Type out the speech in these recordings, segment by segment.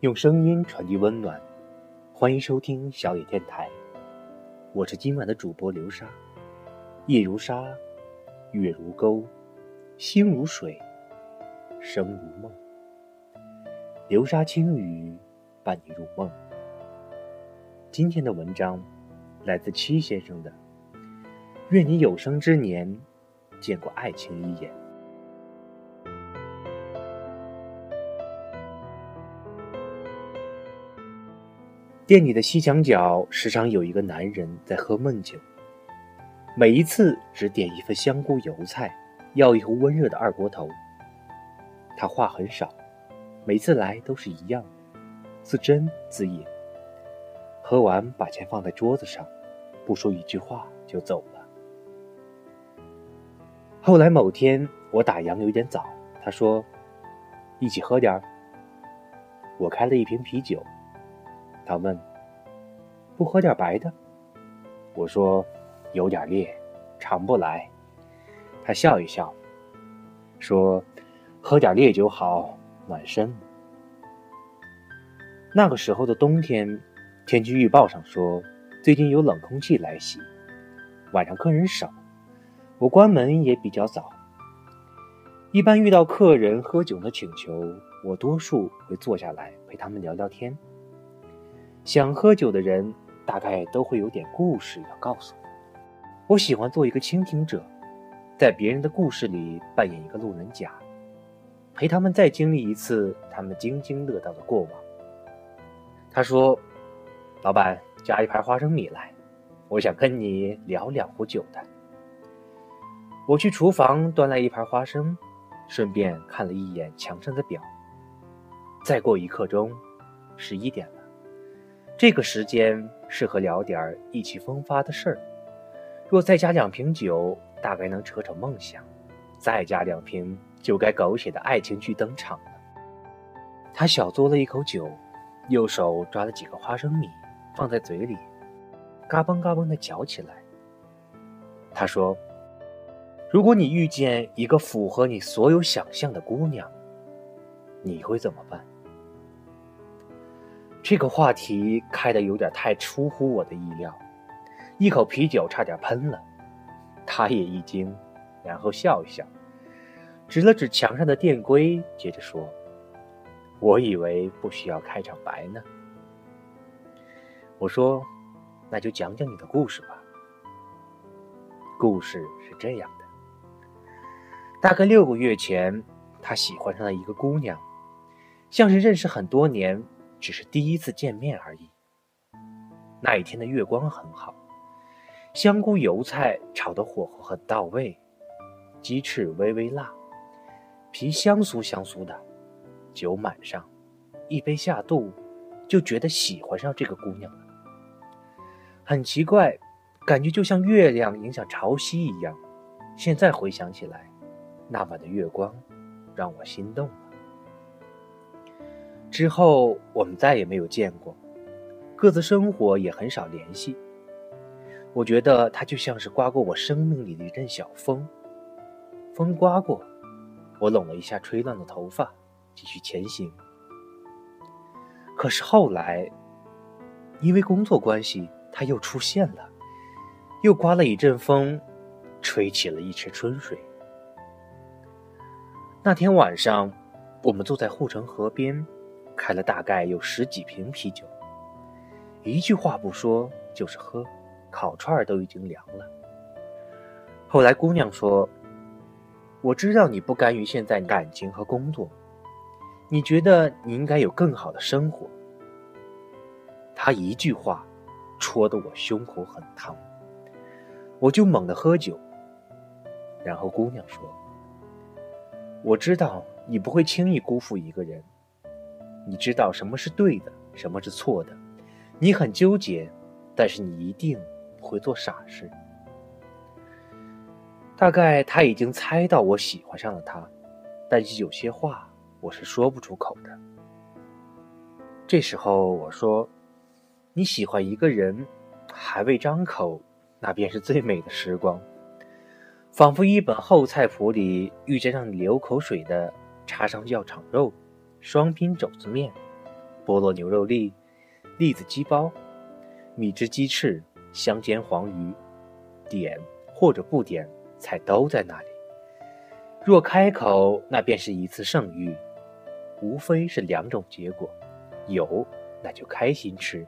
用声音传递温暖，欢迎收听小野电台，我是今晚的主播流沙。夜如沙，月如钩，星如水，生如梦。流沙轻语，伴你入梦。今天的文章来自七先生的，愿你有生之年见过爱情一眼。店里的西墙角时常有一个男人在喝闷酒，每一次只点一份香菇油菜，要一壶温热的二锅头。他话很少，每次来都是一样，自斟自饮。喝完把钱放在桌子上，不说一句话就走了。后来某天我打烊有点早，他说：“一起喝点儿。”我开了一瓶啤酒。他问：“不喝点白的？”我说：“有点烈，尝不来。”他笑一笑，说：“喝点烈酒好，暖身。”那个时候的冬天，天气预报上说最近有冷空气来袭，晚上客人少，我关门也比较早。一般遇到客人喝酒的请求，我多数会坐下来陪他们聊聊天。想喝酒的人，大概都会有点故事要告诉我。我喜欢做一个倾听者，在别人的故事里扮演一个路人甲，陪他们再经历一次他们津津乐道的过往。他说：“老板，加一盘花生米来，我想跟你聊两壶酒的。”我去厨房端来一盘花生，顺便看了一眼墙上的表。再过一刻钟，十一点了。这个时间适合聊点意气风发的事儿。若再加两瓶酒，大概能扯扯梦想；再加两瓶，就该狗血的爱情剧登场了。他小嘬了一口酒，右手抓了几个花生米，放在嘴里，嘎嘣嘎嘣地嚼起来。他说：“如果你遇见一个符合你所有想象的姑娘，你会怎么办？”这个话题开的有点太出乎我的意料，一口啤酒差点喷了。他也一惊，然后笑一笑，指了指墙上的电龟，接着说：“我以为不需要开场白呢。”我说：“那就讲讲你的故事吧。”故事是这样的：大概六个月前，他喜欢上了一个姑娘，像是认识很多年。只是第一次见面而已。那一天的月光很好，香菇油菜炒的火候很到位，鸡翅微微辣，皮香酥香酥的，酒满上，一杯下肚，就觉得喜欢上这个姑娘了。很奇怪，感觉就像月亮影响潮汐一样。现在回想起来，那晚的月光让我心动了。之后我们再也没有见过，各自生活也很少联系。我觉得他就像是刮过我生命里的一阵小风，风刮过，我拢了一下吹乱的头发，继续前行。可是后来，因为工作关系，他又出现了，又刮了一阵风，吹起了一池春水。那天晚上，我们坐在护城河边。开了大概有十几瓶啤酒，一句话不说就是喝，烤串都已经凉了。后来姑娘说：“我知道你不甘于现在感情和工作，你觉得你应该有更好的生活。”他一句话，戳得我胸口很烫，我就猛地喝酒。然后姑娘说：“我知道你不会轻易辜负一个人。”你知道什么是对的，什么是错的，你很纠结，但是你一定不会做傻事。大概他已经猜到我喜欢上了他，但是有些话我是说不出口的。这时候我说：“你喜欢一个人，还未张口，那便是最美的时光，仿佛一本后菜谱里遇见让你流口水的，插上药肠肉。”双拼肘子面，菠萝牛肉粒、栗子鸡包、蜜汁鸡翅、香煎黄鱼，点或者不点，菜都在那里。若开口，那便是一次盛遇，无非是两种结果：有，那就开心吃；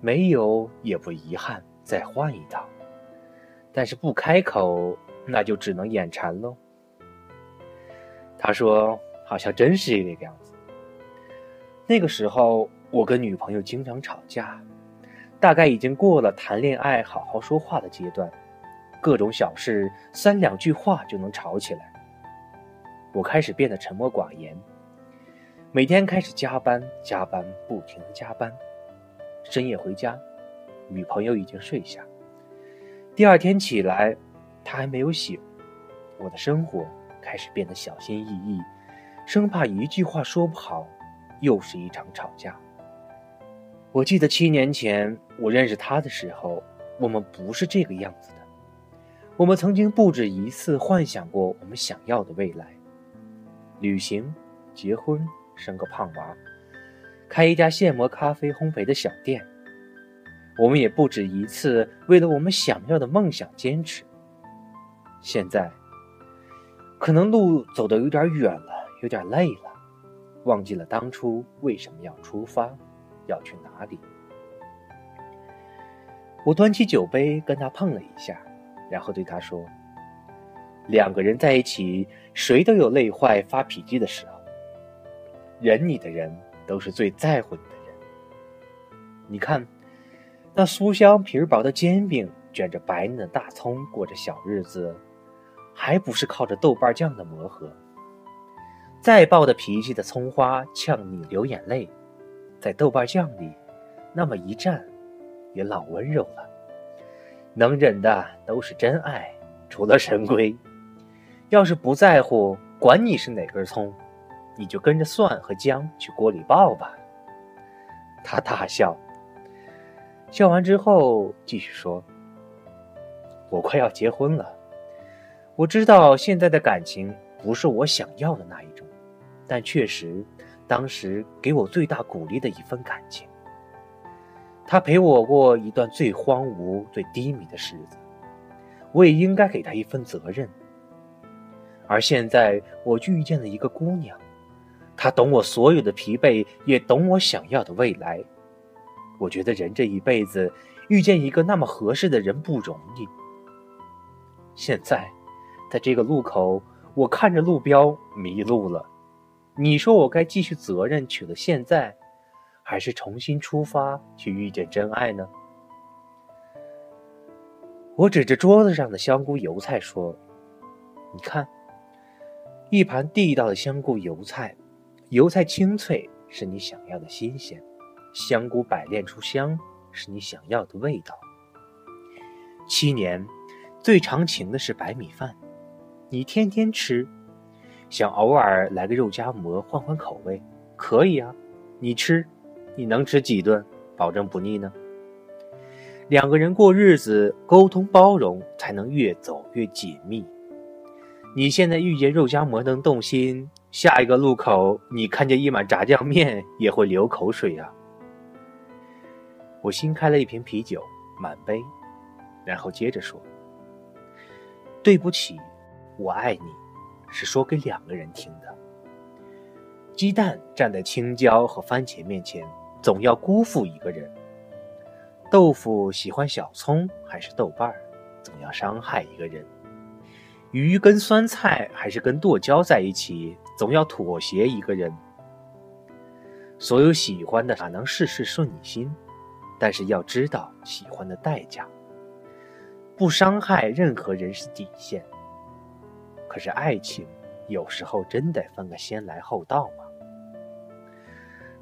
没有，也不遗憾，再换一道。但是不开口，那就只能眼馋喽。他说：“好像真是这个样子。”那个时候，我跟女朋友经常吵架，大概已经过了谈恋爱好好说话的阶段，各种小事三两句话就能吵起来。我开始变得沉默寡言，每天开始加班，加班，不停的加班，深夜回家，女朋友已经睡下。第二天起来，她还没有醒，我的生活开始变得小心翼翼，生怕一句话说不好。又是一场吵架。我记得七年前我认识他的时候，我们不是这个样子的。我们曾经不止一次幻想过我们想要的未来：旅行、结婚、生个胖娃、开一家现磨咖啡烘焙的小店。我们也不止一次为了我们想要的梦想坚持。现在，可能路走得有点远了，有点累了。忘记了当初为什么要出发，要去哪里。我端起酒杯跟他碰了一下，然后对他说：“两个人在一起，谁都有累坏、发脾气的时候。忍你的人都是最在乎你的人。你看，那酥香皮薄的煎饼，卷着白嫩的大葱，过着小日子，还不是靠着豆瓣酱的磨合？”再暴的脾气的葱花呛你流眼泪，在豆瓣酱里，那么一蘸，也老温柔了。能忍的都是真爱，除了神龟。要是不在乎，管你是哪根葱，你就跟着蒜和姜去锅里爆吧。他大笑，笑完之后继续说：“我快要结婚了，我知道现在的感情不是我想要的那一种。”但确实，当时给我最大鼓励的一份感情。他陪我过一段最荒芜、最低迷的日子，我也应该给他一份责任。而现在，我遇见了一个姑娘，她懂我所有的疲惫，也懂我想要的未来。我觉得人这一辈子遇见一个那么合适的人不容易。现在，在这个路口，我看着路标迷路了。你说我该继续责任取了现在，还是重新出发去遇见真爱呢？我指着桌子上的香菇油菜说：“你看，一盘地道的香菇油菜，油菜清脆是你想要的新鲜，香菇百炼出香是你想要的味道。七年最长情的是白米饭，你天天吃。”想偶尔来个肉夹馍换换口味，可以啊，你吃，你能吃几顿？保证不腻呢。两个人过日子，沟通包容，才能越走越紧密。你现在遇见肉夹馍能动心，下一个路口你看见一碗炸酱面也会流口水啊。我新开了一瓶啤酒，满杯，然后接着说：“对不起，我爱你。”是说给两个人听的。鸡蛋站在青椒和番茄面前，总要辜负一个人；豆腐喜欢小葱还是豆瓣儿，总要伤害一个人；鱼跟酸菜还是跟剁椒在一起，总要妥协一个人。所有喜欢的哪能事事顺你心？但是要知道喜欢的代价，不伤害任何人是底线。可是爱情，有时候真得分个先来后到吗？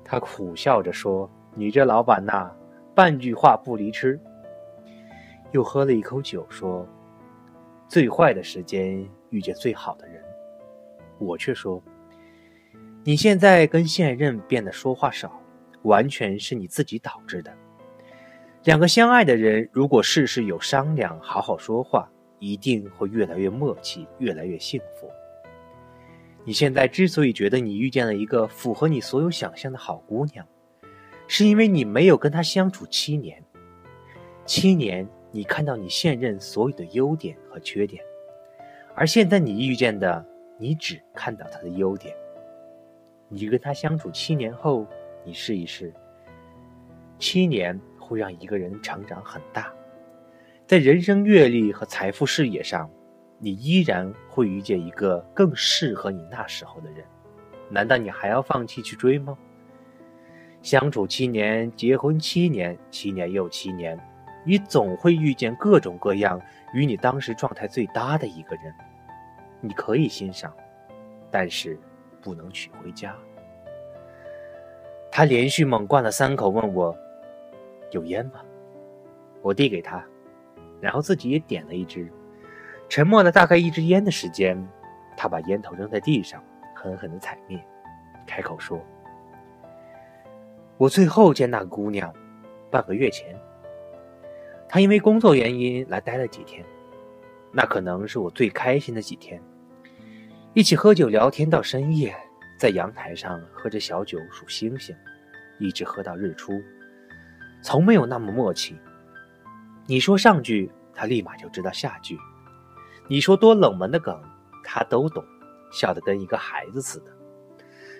他苦笑着说：“你这老板呐，半句话不离吃。”又喝了一口酒，说：“最坏的时间遇见最好的人。”我却说：“你现在跟现任变得说话少，完全是你自己导致的。两个相爱的人，如果事事有商量，好好说话。”一定会越来越默契，越来越幸福。你现在之所以觉得你遇见了一个符合你所有想象的好姑娘，是因为你没有跟她相处七年。七年，你看到你现任所有的优点和缺点，而现在你遇见的，你只看到他的优点。你跟他相处七年后，你试一试，七年会让一个人成长很大，在人生阅历和财富视野上，你依然会遇见一个更适合你那时候的人。难道你还要放弃去追吗？相处七年，结婚七年，七年又七年，你总会遇见各种各样与你当时状态最搭的一个人。你可以欣赏，但是不能娶回家。他连续猛灌了三口，问我有烟吗？我递给他，然后自己也点了一支。沉默了大概一支烟的时间，他把烟头扔在地上。狠狠的踩灭，开口说：“我最后见那个姑娘，半个月前。她因为工作原因来待了几天，那可能是我最开心的几天。一起喝酒聊天到深夜，在阳台上喝着小酒数星星，一直喝到日出，从没有那么默契。你说上句，他立马就知道下句；你说多冷门的梗，他都懂。”笑得跟一个孩子似的，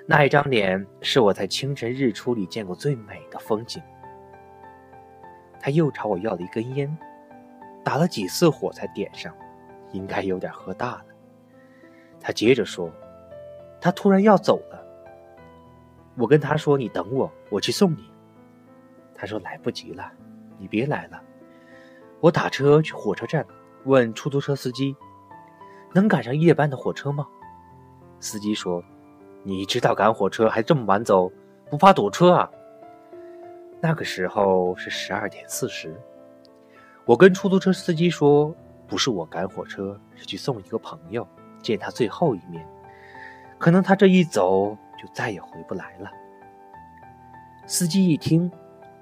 那一张脸是我在清晨日出里见过最美的风景。他又朝我要了一根烟，打了几次火才点上，应该有点喝大了。他接着说：“他突然要走了。”我跟他说：“你等我，我去送你。”他说：“来不及了，你别来了。”我打车去火车站，问出租车司机：“能赶上夜班的火车吗？”司机说：“你知道赶火车还这么晚走，不怕堵车啊？”那个时候是十二点四十。我跟出租车司机说：“不是我赶火车，是去送一个朋友，见他最后一面。可能他这一走就再也回不来了。”司机一听，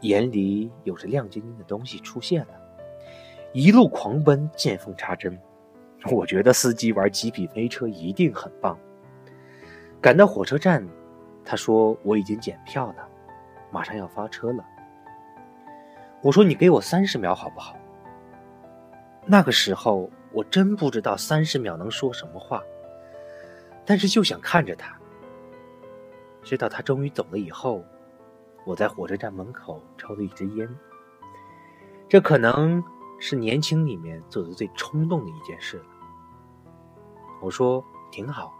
眼里有着亮晶晶的东西出现了，一路狂奔，见缝插针。我觉得司机玩极品飞车一定很棒。赶到火车站，他说我已经检票了，马上要发车了。我说你给我三十秒好不好？那个时候我真不知道三十秒能说什么话，但是就想看着他。直到他终于走了以后，我在火车站门口抽了一支烟。这可能是年轻里面做的最冲动的一件事了。我说挺好。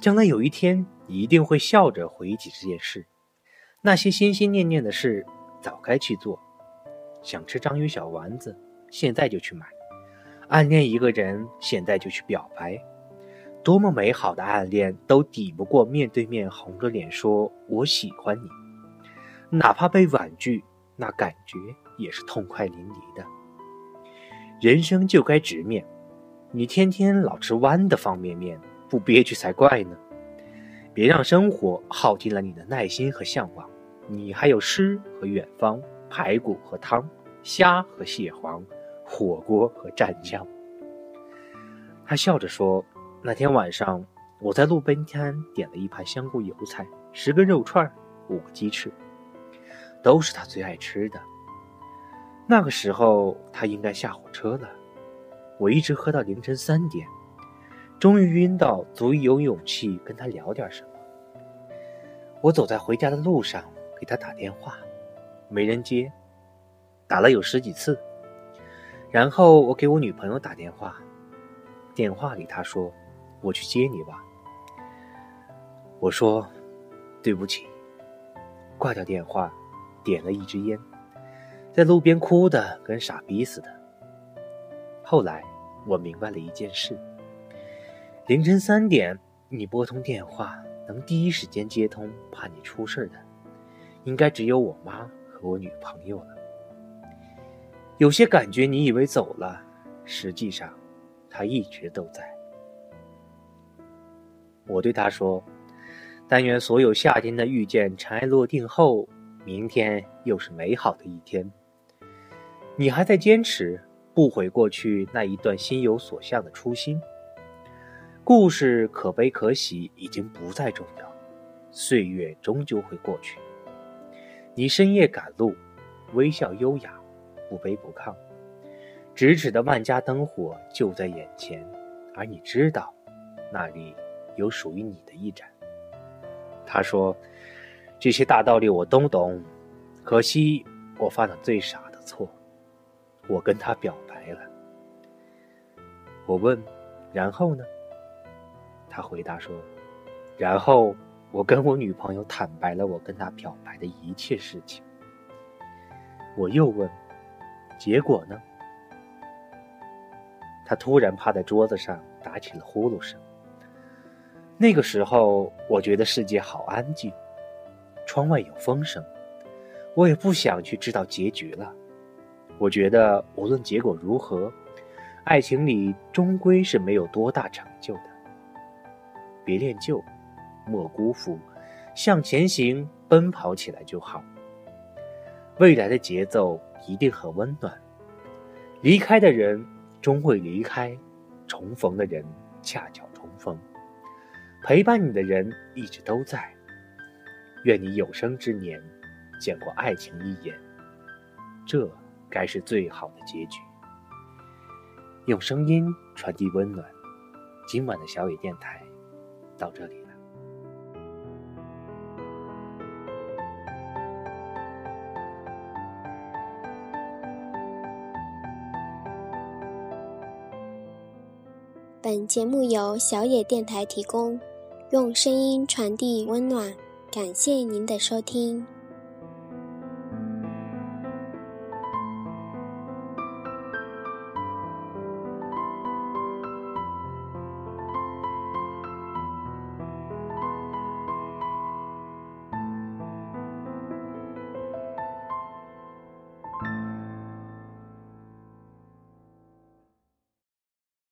将来有一天，你一定会笑着回忆起这件事。那些心心念念的事，早该去做。想吃章鱼小丸子，现在就去买；暗恋一个人，现在就去表白。多么美好的暗恋，都抵不过面对面红着脸说“我喜欢你”。哪怕被婉拒，那感觉也是痛快淋漓的。人生就该直面，你天天老吃弯的方便面。不憋屈才怪呢！别让生活耗尽了你的耐心和向往。你还有诗和远方，排骨和汤，虾和蟹黄，火锅和蘸酱。他笑着说：“那天晚上，我在路边摊点了一盘香菇油菜，十根肉串，五个鸡翅，都是他最爱吃的。那个时候，他应该下火车了。我一直喝到凌晨三点。”终于晕到足以有勇气跟他聊点什么。我走在回家的路上，给他打电话，没人接，打了有十几次。然后我给我女朋友打电话，电话里她说：“我去接你吧。”我说：“对不起。”挂掉电话，点了一支烟，在路边哭的跟傻逼似的。后来我明白了一件事。凌晨三点，你拨通电话，能第一时间接通，怕你出事的，应该只有我妈和我女朋友了。有些感觉，你以为走了，实际上，他一直都在。我对他说：“但愿所有夏天的遇见尘埃落定后，明天又是美好的一天。你还在坚持，不悔过去那一段心有所向的初心。”故事可悲可喜已经不再重要，岁月终究会过去。你深夜赶路，微笑优雅，不卑不亢。咫尺的万家灯火就在眼前，而你知道，那里有属于你的一盏。他说：“这些大道理我都懂，可惜我犯了最傻的错，我跟他表白了。”我问：“然后呢？”他回答说：“然后我跟我女朋友坦白了我跟她表白的一切事情。”我又问：“结果呢？”他突然趴在桌子上打起了呼噜声。那个时候，我觉得世界好安静，窗外有风声，我也不想去知道结局了。我觉得无论结果如何，爱情里终归是没有多大成就的。别恋旧，莫辜负，向前行，奔跑起来就好。未来的节奏一定很温暖，离开的人。终会离开，重逢的人恰巧重逢，陪伴你的人一直都在。愿你有生之年见过爱情一眼，这该是最好的结局。用声音传递温暖，今晚的小野电台到这里了。本节目由小野电台提供，用声音传递温暖，感谢您的收听。